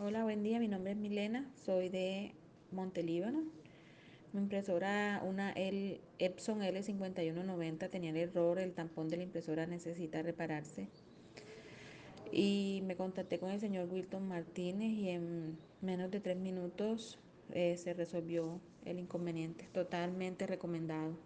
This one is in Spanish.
Hola, buen día. Mi nombre es Milena. Soy de Montelíbano. Mi impresora, una L Epson L5190, tenía el error, el tampón de la impresora necesita repararse. Y me contacté con el señor Wilton Martínez y en menos de tres minutos eh, se resolvió el inconveniente. Totalmente recomendado.